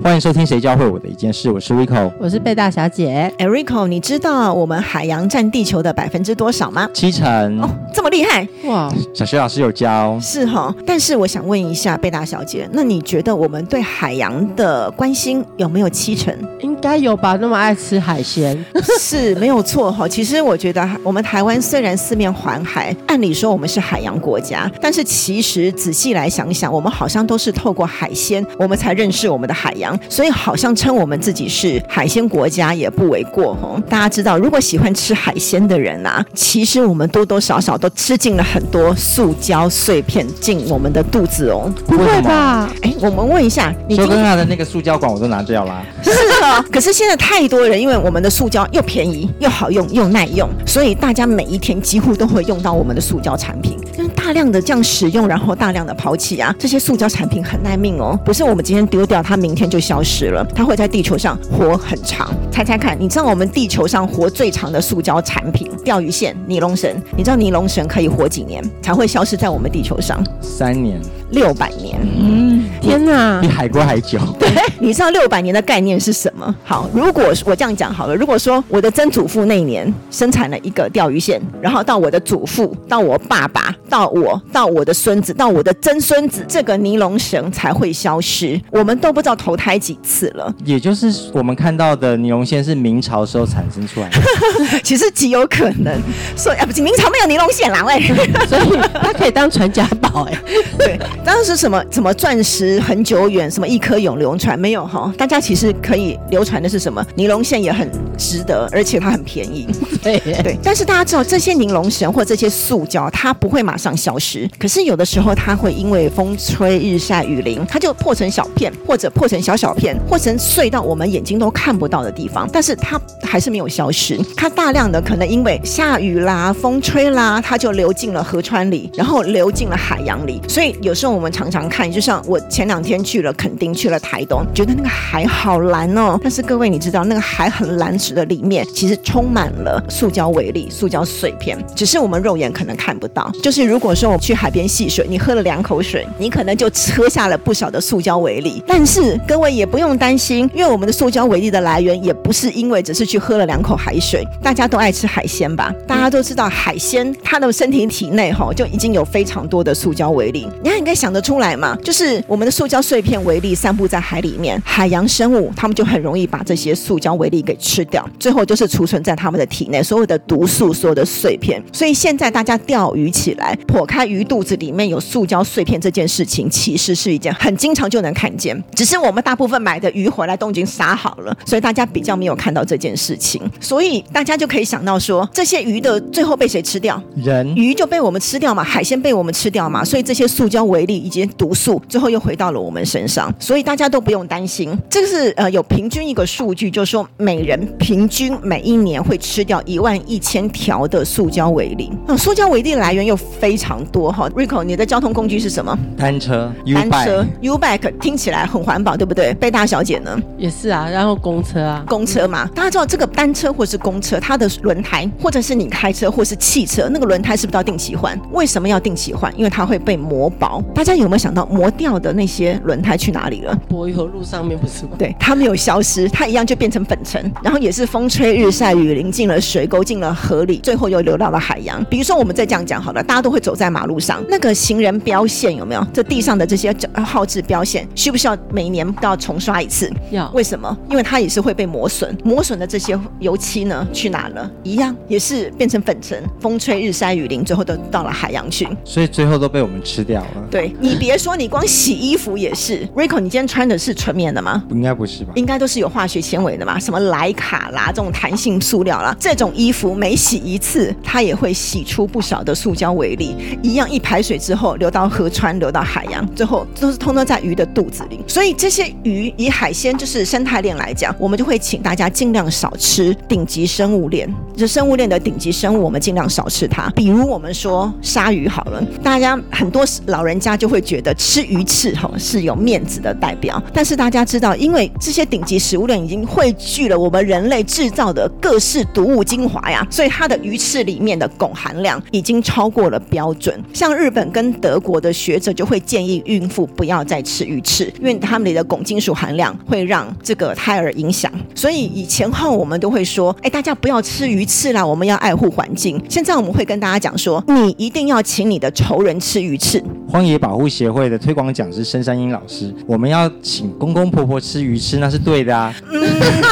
欢迎收听《谁教会我的一件事》，我是 Rico，我是贝大小姐。哎，Rico，你知道我们海洋占地球的百分之多少吗？七成哦，这么厉害哇！小学老师有教，是哈。但是我想问一下贝大小姐，那你觉得我们对海洋的关心有没有七成？应该有吧，那么爱吃海鲜，是没有错哈。其实我觉得我们台湾虽然四面环海，按理说我们是海洋国家，但是其实仔细来想想，我们好像都是透过海鲜，我们才认识我们的海洋。所以好像称我们自己是海鲜国家也不为过哦。大家知道，如果喜欢吃海鲜的人啊，其实我们多多少少都吃进了很多塑胶碎片进我们的肚子哦。不会吧？哎，我们问一下，你刚刚的那个塑胶管我都拿掉了。是啊，可是现在太多人，因为我们的塑胶又便宜又好用又耐用，所以大家每一天几乎都会用到我们的塑胶产品。大量的这样使用，然后大量的抛弃啊，这些塑胶产品很耐命哦，不是我们今天丢掉，它明天就消失了，它会在地球上活很长。猜猜看，你知道我们地球上活最长的塑胶产品——钓鱼线、尼龙绳，你知道尼龙绳可以活几年才会消失在我们地球上？三年。六百年，嗯，天哪，比海龟还久。对，你知道六百年的概念是什么？好，如果我这样讲好了，如果说我的曾祖父那一年生产了一个钓鱼线，然后到我的祖父，到我爸爸，到我，到我的孙子，到我的曾孙子，这个尼龙绳才会消失。我们都不知道投胎几次了。也就是我们看到的尼龙线是明朝时候产生出来的，其实极有可能。所以啊，不是明朝没有尼龙线啦，喂，所以它可以当传家宝哎，对。当时什么什么钻石很久远，什么一颗永流传没有哈？大家其实可以流传的是什么？尼龙线也很值得，而且它很便宜。对对。但是大家知道，这些尼龙绳或这些塑胶，它不会马上消失。可是有的时候，它会因为风吹日晒雨淋，它就破成小片，或者破成小小小片，或成碎到我们眼睛都看不到的地方。但是它还是没有消失。它大量的可能因为下雨啦、风吹啦，它就流进了河川里，然后流进了海洋里。所以有时候。我们常常看，就像我前两天去了垦丁，去了台东，觉得那个海好蓝哦。但是各位，你知道那个海很蓝时的里面，其实充满了塑胶微粒、塑胶碎片，只是我们肉眼可能看不到。就是如果说我去海边戏水，你喝了两口水，你可能就喝下了不少的塑胶微粒。但是各位也不用担心，因为我们的塑胶微粒的来源也不是因为只是去喝了两口海水。大家都爱吃海鲜吧？大家都知道海鲜它的身体体内哈就已经有非常多的塑胶微粒。你看，应该。想得出来嘛？就是我们的塑胶碎片微粒散布在海里面，海洋生物它们就很容易把这些塑胶微粒给吃掉，最后就是储存在它们的体内，所有的毒素、所有的碎片。所以现在大家钓鱼起来，剖开鱼肚子里面有塑胶碎片这件事情，其实是一件很经常就能看见。只是我们大部分买的鱼回来都已经杀好了，所以大家比较没有看到这件事情。所以大家就可以想到说，这些鱼的最后被谁吃掉？人鱼就被我们吃掉嘛，海鲜被我们吃掉嘛，所以这些塑胶微粒。以及毒素，最后又回到了我们身上，所以大家都不用担心。这个是呃有平均一个数据，就是说每人平均每一年会吃掉一万一千条的塑胶微粒。嗯塑胶微粒来源又非常多哈。Rico，你的交通工具是什么？单车。单车。U-bike 听起来很环保，对不对？贝大小姐呢？也是啊。然后公车啊。公车嘛，大家知道这个单车或是公车，它的轮胎，或者是你开车或是汽车，那个轮胎是不是要定期换？为什么要定期换？因为它会被磨薄。大家有没有想到磨掉的那些轮胎去哪里了？柏油路上面不是吗？对，它没有消失，它一样就变成粉尘，然后也是风吹日晒雨淋进了水沟，进了河里，最后又流到了海洋。比如说，我们再这样讲好了，大家都会走在马路上，那个行人标线有没有？这地上的这些号志标线，需不需要每年都要重刷一次？要。为什么？因为它也是会被磨损，磨损的这些油漆呢，去哪了？一样也是变成粉尘，风吹日晒雨淋，最后都到了海洋去。所以最后都被我们吃掉了。对你别。别说你光洗衣服也是，Rico，你今天穿的是纯棉的吗？应该不是吧？应该都是有化学纤维的嘛，什么莱卡啦，这种弹性塑料啦，这种衣服每洗一次，它也会洗出不少的塑胶微粒，一样一排水之后流到河川，流到海洋，最后都是通通在鱼的肚子里。所以这些鱼以海鲜就是生态链来讲，我们就会请大家尽量少吃顶级生物链，就生物链的顶级生物，我们尽量少吃它。比如我们说鲨鱼好了，大家很多老人家就会觉得吃鱼翅吼是有面子的代表，但是大家知道，因为这些顶级食物链已经汇聚了我们人类制造的各式毒物精华呀，所以它的鱼翅里面的汞含量已经超过了标准。像日本跟德国的学者就会建议孕妇不要再吃鱼翅，因为它们里的汞金属含量会让这个胎儿影响。所以以前后我们都会说，哎，大家不要吃鱼翅啦，我们要爱护环境。现在我们会跟大家讲说，你一定要请你的仇人吃鱼翅。荒野保护协会的推广讲师深山英老师，我们要请公公婆婆吃鱼翅，那是对的啊。嗯，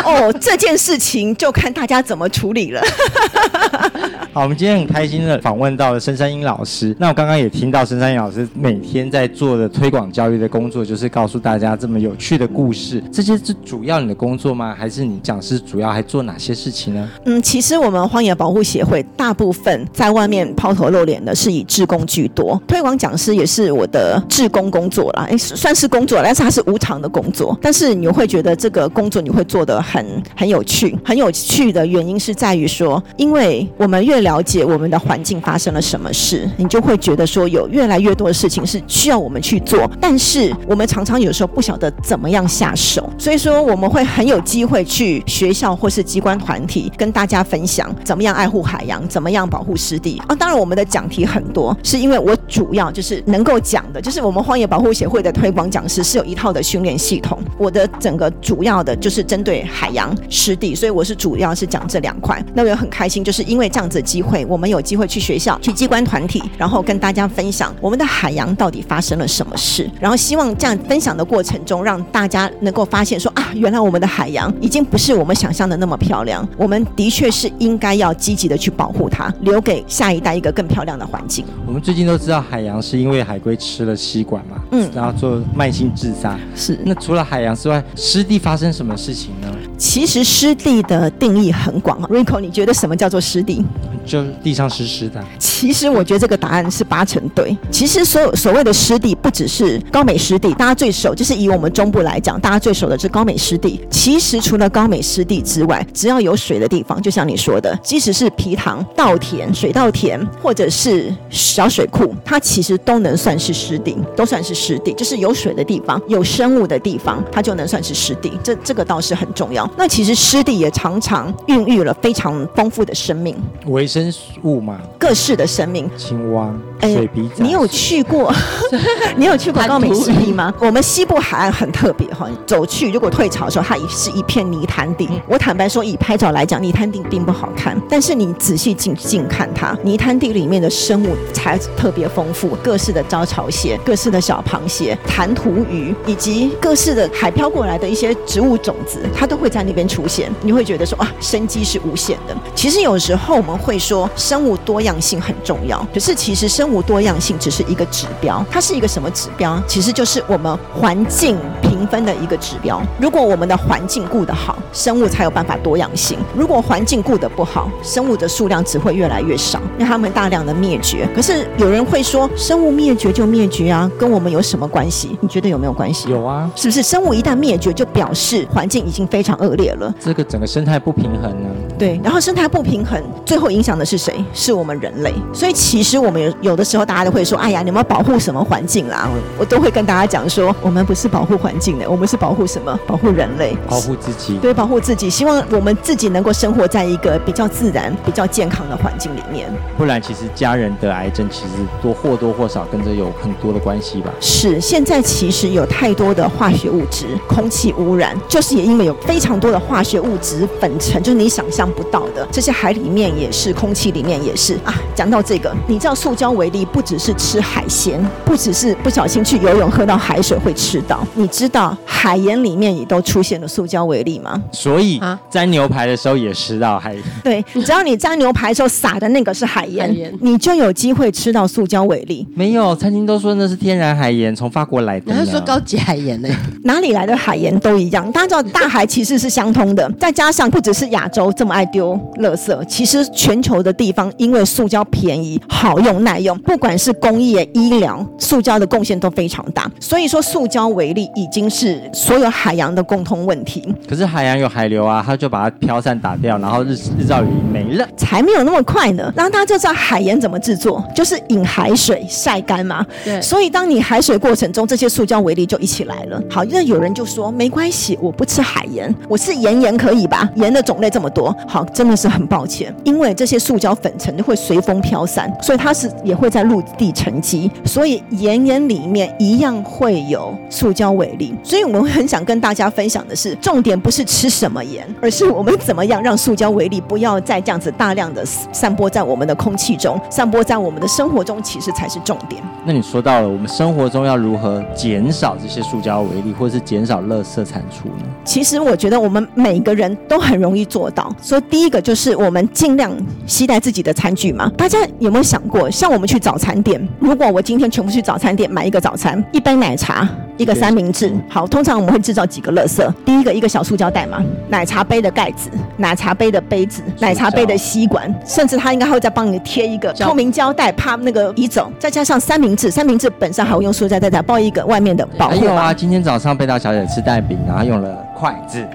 哦，这件事情就看大家怎么处理了。好，我们今天很开心的访问到了深山英老师。那我刚刚也听到深山英老师每天在做的推广教育的工作，就是告诉大家这么有趣的故事。这些是主要你的工作吗？还是你讲师主要还做哪些事情呢？嗯，其实我们荒野保护协会大部分在外面抛头露脸的是以志工居多，推广讲师也是我的志工工作啦，哎，算是工作，但是它是无偿的工作。但是你会觉得这个工作你会做得很很有趣，很有趣的原因是在于说，因为我们越了解我们的环境发生了什么事，你就会觉得说有越来越多的事情是需要我们去做，但是我们常常有时候不晓得怎么样下手，所以说我们会很有机会去学校或是机关团体跟大家分享怎么样爱护海洋，怎么样保护湿地啊。当然我们的讲题很多，是因为我主要就是能够讲的，就是我们荒野保护协会的推广讲师是有一套的训练系统，我的整个主要的就是针对海洋湿地，所以我是主要是讲这两块。那我也很开心，就是因为这样子的机会，我们有机会去学校、去机关团体，然后跟大家分享我们的海洋到底发生了什么事，然后希望这样分享的过程中，让大家能够发现说啊，原来我们的海洋已经不是我们想象的那么漂亮，我们的确是应该要积极的去保护它，留给下一代一个更漂亮的环境。我们最近都知道海洋是因为海龟吃了吸管嘛，嗯，然后做慢性自杀。是。那除了海洋之外，湿地发生什么事情呢？其实湿地的定义很广，Rico，你觉得什么叫做湿地？就地上湿湿的。其实我觉得这个答案是八成对。其实所有所谓的湿地，不只是高美湿地，大家最熟就是以我们中部来讲，大家最熟的是高美湿地。其实除了高美湿地之外，只要有水的地方，就像你说的，即使是皮塘、稻田、水稻田，或者是小水库，它其实都能算是湿地，都算是湿地。就是有水的地方、有生物的地方，它就能算是湿地。这这个倒是很重要。那其实湿地也常常孕育了非常丰富的生命，微生物嘛，各式的生命，青蛙、水笔仔。你有去过？你有去过高美湿地吗？我们西部海岸很特别哈，走去如果退潮的时候，它是一片泥潭地。我坦白说，以拍照来讲，泥潭地并不好好看，但是你仔细近近看它，泥滩地里面的生物才特别丰富，各式的招潮蟹、各式的小螃蟹、弹涂鱼，以及各式的海漂过来的一些植物种子，它都会在那边出现。你会觉得说啊，生机是无限的。其实有时候我们会说生物多样性很重要，可是其实生物多样性只是一个指标，它是一个什么指标？其实就是我们环境评分的一个指标。如果我们的环境顾得好，生物才有办法多样性；如果环境顾得不好，生物的数量只会越来越少，让他们大量的灭绝。可是有人会说，生物灭绝就灭绝啊，跟我们有什么关系？你觉得有没有关系？有啊，是不是？生物一旦灭绝，就表示环境已经非常恶劣了。这个整个生态不平衡呢？对，然后生态不平衡，最后影响的是谁？是我们人类。所以其实我们有有的时候，大家都会说：“哎呀，你们保护什么环境啦？”我都会跟大家讲说：“我们不是保护环境的，我们是保护什么？保护人类，保护自己。”对，保护自己，希望我们自己能够生活在一个比较自然、比较健康的环境里面。不然，其实家人得癌症，其实多或多或少跟着有很多的关系吧。是，现在其实有太多的化学物质，空气污染，就是也因为有非常多的化学物质粉尘，就是你想象不到的，这些海里面也是，空气里面也是啊。讲到这个，你知道塑胶为例，不只是吃海鲜，不只是不小心去游泳喝到海水会吃到，你知道海盐里面也都出现了塑胶为例吗？所以沾牛排的时候也吃到海。对，只要你沾牛排的时候撒的那个是海盐，你就有机会吃到塑胶为例。没有，餐厅都说那是天然海盐，从法国来的。他说高级海盐呢？哪里来的海盐都一样。大家知道大海其实是相通的，再加上不只是亚洲这么爱。爱丢垃圾。其实全球的地方因为塑胶便宜、好用、耐用，不管是工业、医疗，塑胶的贡献都非常大。所以说，塑胶为例已经是所有海洋的共通问题。可是海洋有海流啊，它就把它飘散打掉，然后日日照雨没了。才没有那么快呢。然后大家就知道海盐怎么制作，就是引海水晒干嘛。对所以当你海水过程中，这些塑胶微粒就一起来了。好，那有人就说没关系，我不吃海盐，我是盐盐可以吧？盐的种类这么多，好，真的是很抱歉，因为这些塑胶粉尘会随风飘散，所以它是也会在陆地沉积，所以盐盐里面一样会有塑胶微粒。所以我们很想跟大家分享的是，重点不是吃什么盐，而是我们怎么样让塑胶微粒不要再这样子大量的散播在我们的空气中，散播在我们的生活中，其实才是重点。那你说到了，我们生活中要如何减少这些塑胶微粒，或是减少垃圾产出呢？其实我觉得我们每个人都很容易做到。所以第一个就是我们尽量携带自己的餐具嘛。大家有没有想过，像我们去早餐店，如果我今天全部去早餐店买一个早餐，一杯奶茶。一个三明治，好，通常我们会制造几个垃圾。第一个，一个小塑胶袋嘛，奶茶杯的盖子，奶茶杯的杯子，奶茶杯的吸管，甚至他应该还会再帮你贴一个透明胶带，怕那个移走。再加上三明治，三明治本身还会用塑胶袋再包一个外面的保护。还有啊，今天早上贝大小姐吃蛋饼，然后用了筷子。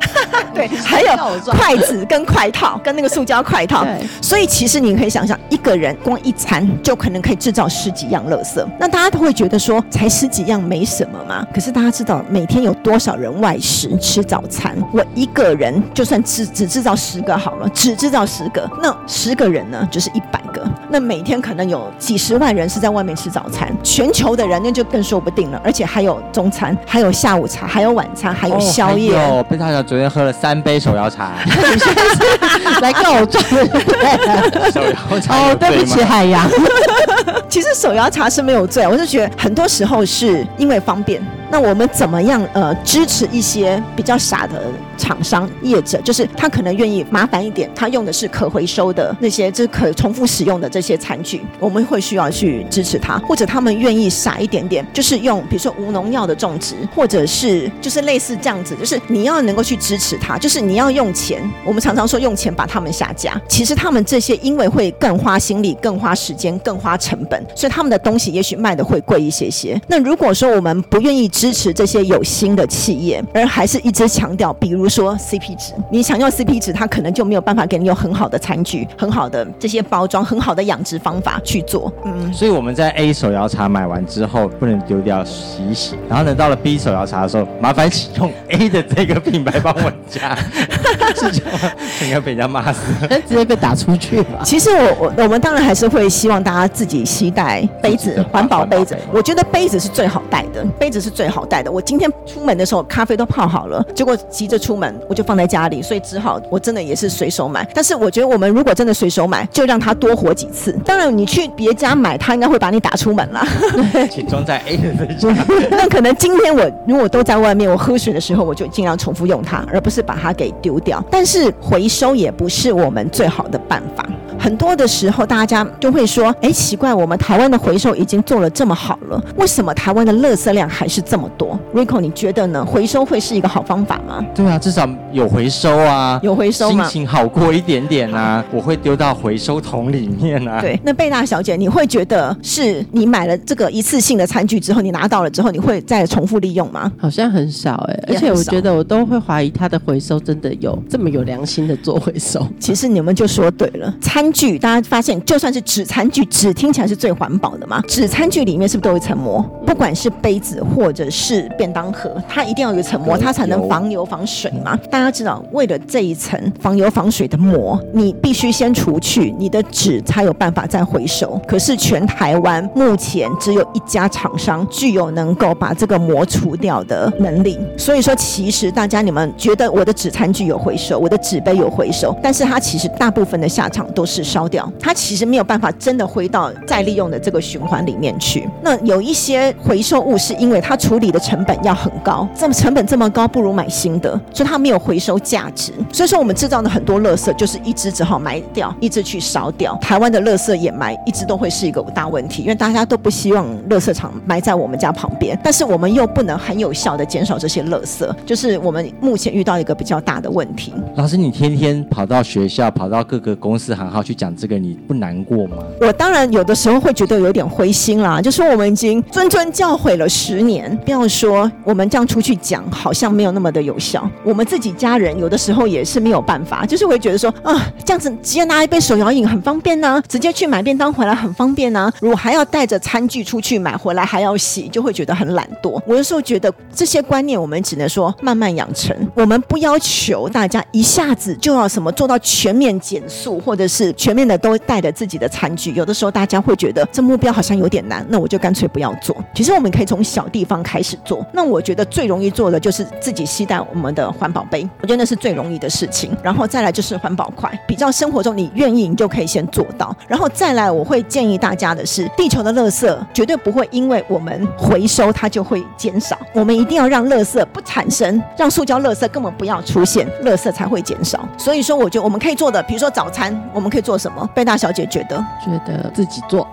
对，还有 筷子跟筷套，跟那个塑胶筷套。所以其实你可以想象，一个人光一餐就可能可以制造十几样垃圾。那大家都会觉得说，才十几样没什么嘛。可是大家知道，每天有多少人外食吃早餐？我一个人就算只只制造十个好了，只制造十个，那十个人呢就是一百个。那每天可能有几十万人是在外面吃早餐，全球的人那就更说不定了。而且还有中餐，还有下午茶，还有晚餐，还有宵夜。哦，贝大小昨天喝了三杯手摇茶，来告状 手摇茶哦，对不起，海洋，其实手摇茶是没有罪啊，我是觉得很多时候是因为方便。那我们怎么样呃支持一些比较傻的厂商业者，就是他可能愿意麻烦一点，他用的是可回收的那些，就是可重复使用的这些餐具，我们会需要去支持他，或者他们愿意傻一点点，就是用比如说无农药的种植，或者是就是类似这样子，就是你要能够去支持他，就是你要用钱，我们常常说用钱把他们下架，其实他们这些因为会更花心力、更花时间、更花成本，所以他们的东西也许卖的会贵一些些。那如果说我们不愿意支持这些有心的企业，而还是一直强调，比如说 CP 值，你想要 CP 值，它可能就没有办法给你有很好的餐具、很好的这些包装、很好的养殖方法去做。嗯，所以我们在 A 手摇茶买完之后不能丢掉，洗一洗。然后呢，到了 B 手摇茶的时候，麻烦请用 A 的这个品牌帮我加，是这样吗？应该被人家骂死。直接被打出去了。其实我我我们当然还是会希望大家自己携带杯子环保杯子。我觉得杯子是最好带的，杯子是最好带的。我今天出门的时候咖啡都泡好了，结果急着出门我就放在家里，所以只好我真的也是随手买。但是我觉得我们如果真的随手买，就让它多活几次。当然你去别家买，他应该会把你打出门啦。请装在 A 的这家。那可能今天我如果都在外面，我喝水的时候我就尽量重复用它，而不是把它给丢掉。但是回收也不是我们最好的办法。很多的时候，大家就会说：“哎，奇怪，我们台湾的回收已经做了这么好了，为什么台湾的垃圾量还是这么多？”Rico，你觉得呢？回收会是一个好方法吗？对啊，至少有回收啊，有回收吗心情好过一点点啊。我会丢到回收桶里面啊。，对，那贝娜小姐，你会觉得是你买了这个一次性的餐具之后，你拿到了之后，你会再重复利用吗？好像很少哎、而且我觉得我都会怀疑它的回收真的有这么有良心的做回收。其实你们就说对了，餐具大家发现，就算是纸餐具，纸听起来是最环保的嘛。纸餐具里面是不是都有一层膜？不管是杯子或者是便当盒，它一定要有一层膜，它才能防油防水嘛。大家知道，为了这一层防油防水的膜，你必须先除去你的纸，才有办法再回收。可是全台湾目前只有一家厂商具有能够把这个膜除掉的能力。所以说，其实大家你们觉得我的纸餐具有回收，我的纸杯有回收，但是它其实大部分的下场都是是烧掉，它其实没有办法真的回到再利用的这个循环里面去。那有一些回收物是因为它处理的成本要很高，这么成本这么高，不如买新的，所以它没有回收价值。所以说我们制造的很多垃圾就是一直只好埋掉，一直去烧掉。台湾的垃圾掩埋一直都会是一个大问题，因为大家都不希望垃圾场埋在我们家旁边，但是我们又不能很有效的减少这些垃圾，就是我们目前遇到一个比较大的问问题。老师，你天天跑到学校，跑到各个公司行号去讲这个，你不难过吗？我当然有的时候会觉得有点灰心啦，就说我们已经谆谆教诲了十年，不要说我们这样出去讲，好像没有那么的有效。我们自己家人有的时候也是没有办法，就是会觉得说啊，这样子直接拿一杯手摇饮很方便呐、直接去买便当回来很方便呐、如果还要带着餐具出去买回来还要洗，就会觉得很懒惰。我有时候觉得这些观念我们只能说慢慢养成，我们不要求大家一下子就要什么做到全面减速，或者是全面的都带着自己的餐具。有的时候大家会觉得这目标好像有点难，那我就干脆不要做。其实我们可以从小地方开始做。那我觉得最容易做的就是自己携带我们的环保杯，我觉得那是最容易的事情。然后再来就是环保筷，比较生活中你愿意，你就可以先做到。然后再来，我会建议大家的是，地球的垃圾绝对不会因为我们回收它就会减少，我们一定要让垃圾不产生，让塑胶垃圾根本不要出现，垃圾才会减少。所以说，我觉得我们可以做的，比如说早餐，我们可以做什么？贝大小姐觉得，觉得自己做，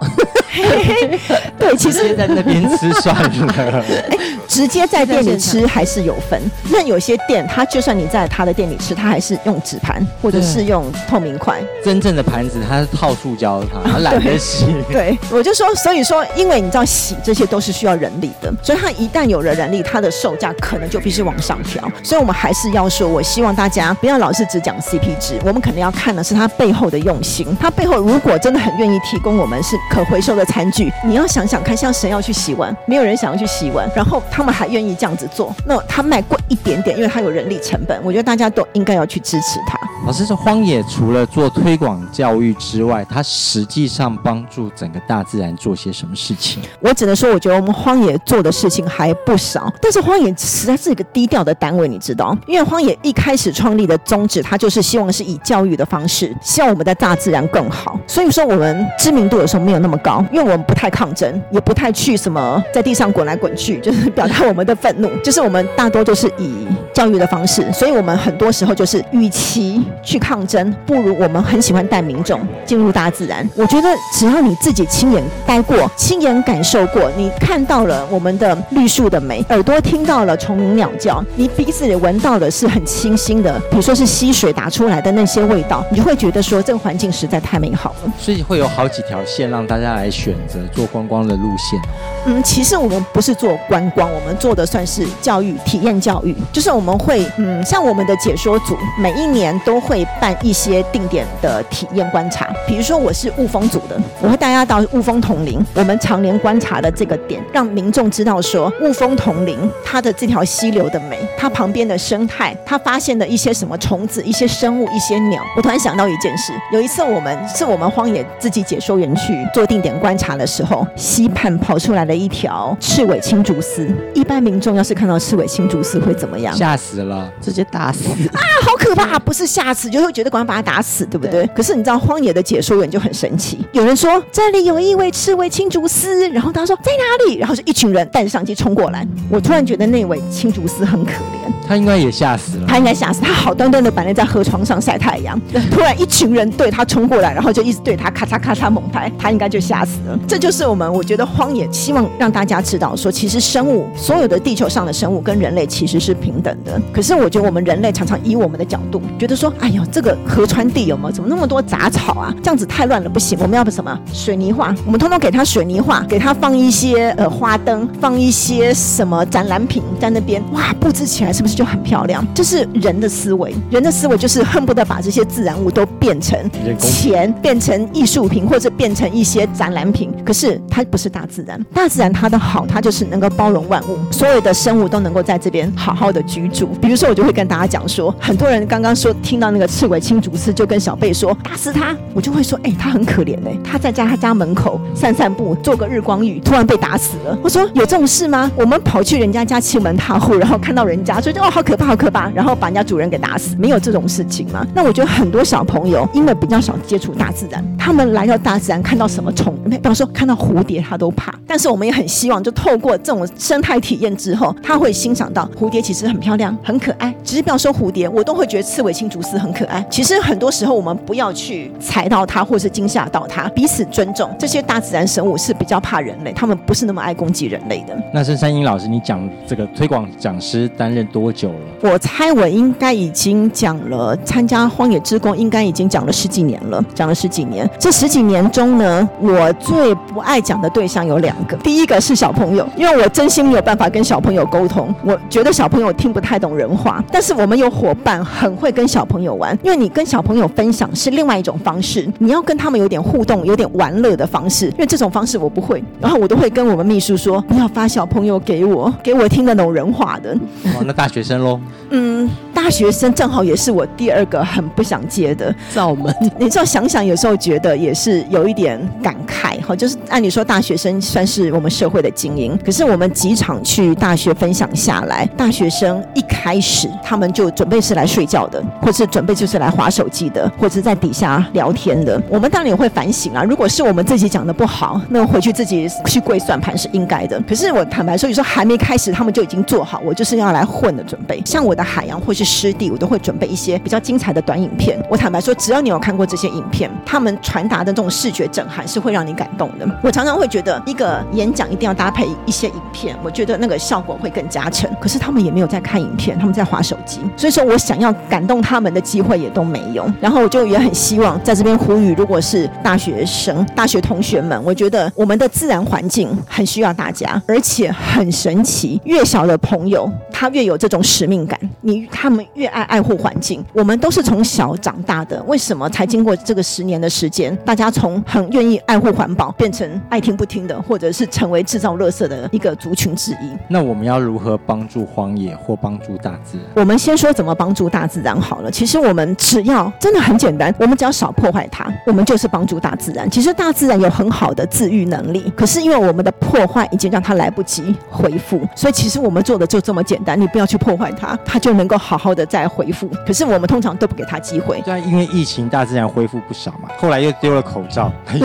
对，其实直接在那边吃算了。直接在店里吃还是有分。那有些店，他就算你在他的店里吃，他还是用纸盘或者是用透明筷。真正的盘子它是套塑胶它，它懒得洗。对，我就说，所以说，因为你知道洗这些都是需要人力的，所以它一旦有了人力，它的售价可能就必须往上调。所以我们还是要说，我希望大家不要老是只讲 CP 值，我们可能要看的是它背后的用行，他背后如果真的很愿意提供我们是可回收的餐具，你要想想看，像谁要去洗碗？没有人想要去洗碗，然后他们还愿意这样子做，那他卖贵一点点，因为他有人力成本，我觉得大家都应该要去支持他。老师，这荒野除了做推广教育之外，它实际上帮助整个大自然做些什么事情？我只能说，我觉得我们荒野做的事情还不少，但是荒野实在是一个低调的单位，你知道？因为荒野一开始创立的宗旨，它就是希望是以教育的方式，希望我们的大自然更好。所以说，我们知名度有时候没有那么高，因为我们不太抗争，也不太去什么在地上滚来滚去，就是表达我们的愤怒。就是我们大多就是以教育的方式，所以我们很多时候就是，与其去抗争，不如我们很喜欢带民众进入大自然。我觉得只要你自己亲眼待过、亲眼感受过，你看到了我们的绿树的美，耳朵听到了虫鸣鸟叫，你鼻子里闻到的是很清新的，比如说是溪水打出来的那些味道，你就会觉得说这个环境实在太美好了。所以会有好几条线让大家来选择做观光的路线。嗯，其实我们不是做观光，我们做的算是教育、体验教育，就是我们会，嗯，像我们的解说组，每一年都会办一些定点的体验观察。比如说我是雾峰组的，我会带大家到雾峰统林，我们常年观察的这个点，让民众知道说雾峰统林它的这条溪流的美，它旁边的生态，它发现的一些什么虫子、一些生物、一些鸟。我突然想到一件事，有一次我们是我们荒野自己解说员去做定点观察的时候，溪畔跑出来了一条赤尾青竹丝。一般民众要是看到赤尾青竹丝会怎么样？吓死了！直接打死。啊，好可怕！不是吓死，就会觉得赶快把它打死，对不对？可是你知道荒野的解说员就很神奇，有人说这里有一位刺猬青竹丝，然后他说在哪里？然后就一群人带着相机冲过来。我突然觉得那位青竹丝很可怜。他应该也吓死了。他应该吓死，他好端端的摆在河床上晒太阳，突然一群人对他冲过来，然后就一直对他咔嚓咔嚓猛拍，他应该就吓死了。这就是我们我觉得荒野希望让大家知道说，其实生物所有的地球上的生物跟人类其实是平等的。可是我觉得我们人类常常以我们的角度觉得说，哎呦，这个河川地有没有怎么那么多杂草啊？这样子太乱了，不行，我们要不什么水泥化？我们通通给它水泥化，给它放一些呃花灯，放一些什么展览品在那边，哇，布置起来是不是就很漂亮？这是人的思维，人的思维就是恨不得把这些自然物都变成钱，变成艺术品，或者变成一些展览品。可是它不是大自然，大自然它的好，它就是能够包容万物，所有的生物都能够在这边好好的居住。比如说，我就会跟大家讲说，很多人刚刚说听到那个赤尾青竹丝，就跟小贝说打死他，我就会说，哎、他很可怜哎、他在家他家门口散散步，做个日光浴，突然被打死了。我说有这种事吗？我们跑去人家家敲门踏户，然后看到人家所以就哦好可怕好可怕，然后把人家主人给打死，没有这种事情吗？那我觉得很多小朋友因为比较少接触大自然，他们来到大自然看到什么虫，比方说看到蝴蝶他都怕，但是我们也很希望就透过这种生态体验之后，他会欣赏到蝴蝶其实很漂亮。很可爱。只是不要说蝴蝶，我都会觉得刺尾青竹丝很可爱。其实很多时候我们不要去踩到它，或是惊吓到它，彼此尊重。这些大自然生物是比较怕人类，他们不是那么爱攻击人类的。那是山英老师，你讲这个推广讲师担任多久了？我猜我应该已经讲了，参加荒野之光应该已经讲了十几年了，讲了十几年。这十几年中呢，我最不爱讲的对象有两个，第一个是小朋友，因为我真心没有办法跟小朋友沟通，我觉得小朋友听不太懂人话。但是我们有伙伴很会跟小朋友玩，因为你跟小朋友分享是另外一种方式，你要跟他们有点互动、有点玩乐的方式，因为这种方式我不会，然后我都会跟我们秘书说，不要发小朋友给我，给我听得懂人话的。哦，那大学生喽？嗯，大学生正好也是我第二个很不想接的造门。你知道，想想有时候觉得也是有一点感慨哈，就是按理说大学生算是我们社会的精英，可是我们几场去大学分享下来，大学生一开始他们就准备是来睡觉的，或是准备就是来划手机的，或者在底下聊天的。我们当然也会反省啊，如果是我们自己讲的不好，那回去自己去跪算盘是应该的。可是我坦白说，有时候还没开始，他们就已经做好，我就是要来混的准备。像我的海洋或是湿地，我都会准备一些比较精彩的短影片。我坦白说，只要你有看过这些影片，他们传达的这种视觉震撼是会让你感动的。我常常会觉得，一个演讲一定要搭配一些影片，我觉得那个效果会更加成。可是他们也没有在看影片，他们在划手机，所以说我想要感动他们的机会也都没有。然后我就也很希望在这边呼吁，如果是大学生、大学同学们，我觉得我们的自然环境很需要大家，而且很神奇。越小的朋友，他越有这种使命感。你他们越爱爱护环境。我们都是从小长大的，为什么才经过这个十年的时间，大家从很愿意爱护环保，变成爱听不听的，或者是成为制造垃圾的一个族群之一？那我们要如何帮助荒野或帮助大自然？我们先说怎么帮助大自然好了。其实我们只要真的很简单，我们只要少破坏它，我们就是帮助大自然。其实大自然有很好的自愈能力，可是因为我们的破坏已经让它来不及恢复，所以其实我们做的就这么简单，你不要去破坏它，它就能够好好的再恢复。可是我们通常都不给它机会。对啊，因为疫情，大自然恢复不少嘛。后来又丢了口罩。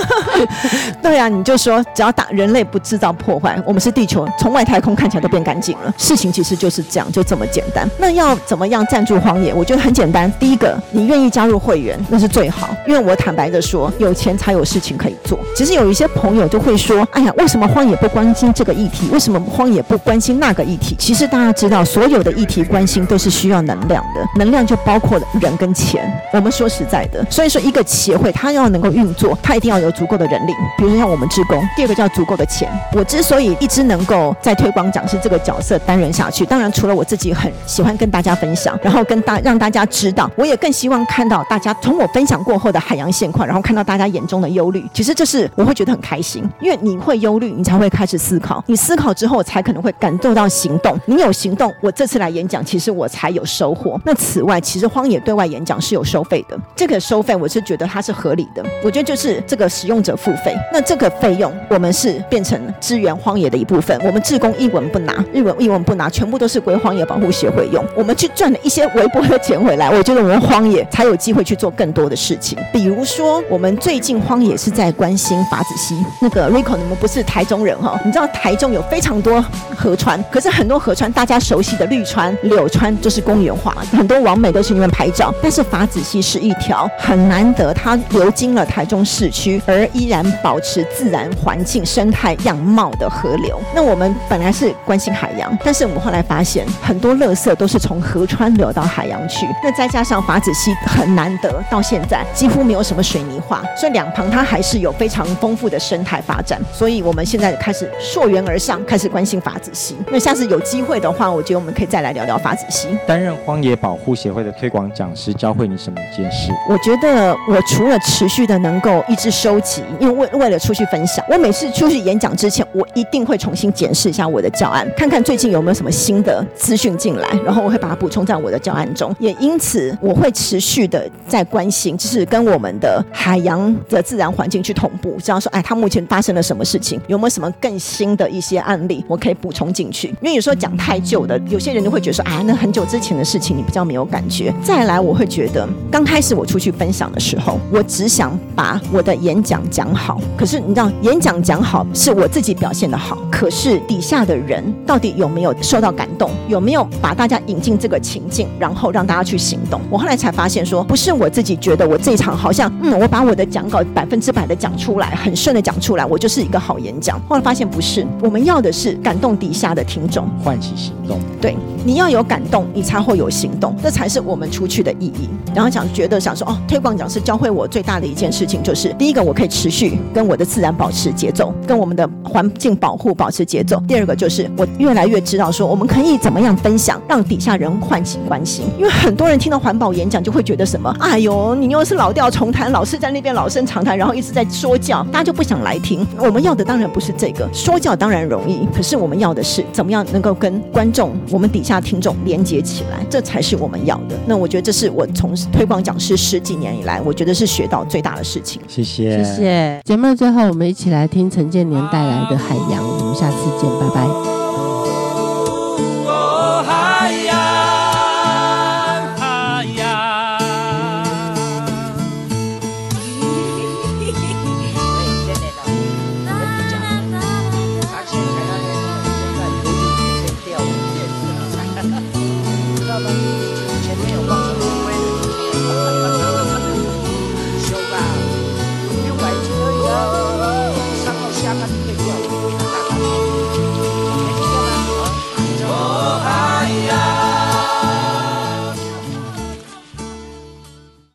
对啊，你就说只要大人类不制造破坏，我们是地球，从外太空看起来都变干净了。事情其实就是这样，就这么简单。那要怎么样赞助荒野？我觉得很简单。第一个，你愿意加入会员，那是最好。因为我坦白的说，有钱才有事情可以做。其实有一些朋友就会说：“哎呀，为什么荒野不关心这个议题？为什么荒野不关心那个议题？”其实大家知道，所有的议题关心都是需要能量的，能量就包括了人跟钱。我们说实在的，所以说一个协会它要能够运作，它一定要有足够的人力，比如说像我们职工。第二个叫足够的钱。我之所以一直能够在推广讲师这个角色担任下去，当然除了我自己很喜欢跟大家分享，然后跟大大让大家知道，我也更希望看到大家从我分享过后的海洋现况，然后看到大家眼中的忧虑。其实这是我会觉得很开心，因为你会忧虑，你才会开始思考，你思考之后才可能会感受到行动。你有行动，我这次来演讲，其实我才有收获。那此外，其实荒野对外演讲是有收费的，这个收费我是觉得它是合理的。我觉得就是这个使用者付费，那这个费用我们是变成支援荒野的一部分。我们志工一文不拿，日文一文不拿，全部都是归荒野保护协会用。我们去赚了一些微薄我的钱回来，我觉得我们荒野才有机会去做更多的事情。比如说，我们最近荒野是在关心法子溪那个 Rico，你们不是台中人哈？你知道台中有非常多河川，可是很多河川大家熟悉的绿川、柳川就是公园化，很多网美都去那边拍照。但是法子溪是一条很难得，它流经了台中市区，而依然保持自然环境生态样貌的河流。那我们本来是关心海洋，但是我们后来发现很多垃圾都是从河川流到海去。那再加上法子溪很难得，到现在几乎没有什么水泥化，所以两旁它还是有非常丰富的生态发展。所以我们现在开始溯源而上，开始关心法子溪。那下次有机会的话，我觉得我们可以再来聊聊法子溪。担任荒野保护协会的推广讲师，教会你什么一件事？我觉得我除了持续的能够一直收集，因为为为了出去分享，我每次出去演讲之前，我一定会重新检视一下我的教案，看看最近有没有什么新的资讯进来，然后我会把它补充在我的教案中。也因此，我会持续的在关心，就是跟我们的海洋的自然环境去同步，这样说，哎，它目前发生了什么事情，有没有什么更新的一些案例，我可以补充进去。因为有时候讲太旧的，有些人就会觉得说啊，那很久之前的事情你比较没有感觉。再来，我会觉得刚开始我出去分享的时候，我只想把我的演讲讲好。可是你知道，演讲讲好是我自己表现的好，可是底下的人到底有没有受到感动，有没有把大家引进这个情境，然后让大家去行动？我后来才发现说，不是我自己觉得我这一场好像，嗯，我把我的讲稿百分之百的讲出来，很顺的讲出来，我就是一个好演讲。后来发现不是，我们要的是感动底下的听众。唤起行动。对，你要有感动，你才会有行动，这才是我们出去的意义。然后想觉得想说，哦，推广讲师教会我最大的一件事情就是，第一个我可以持续跟我的自然保持节奏，跟我们的环境保护保持节奏。第二个就是我越来越知道说，我们可以怎么样分享，让底下人唤起关心。因为很多人听到环保演讲就会觉得什么，哎呦，你又是老调重弹，老是在那边老生常谈，然后一直在说教，大家就不想来听。我们要的当然不是这个，说教当然容易，可是我们要的是怎么样能够跟观众。我们底下听众连接起来，这才是我们要的。那我觉得这是我从推广讲师十几年以来，我觉得是学到最大的事情。谢谢，谢谢。节目的最后，我们一起来听陈建年带来的《海洋》。我们下次见，拜拜。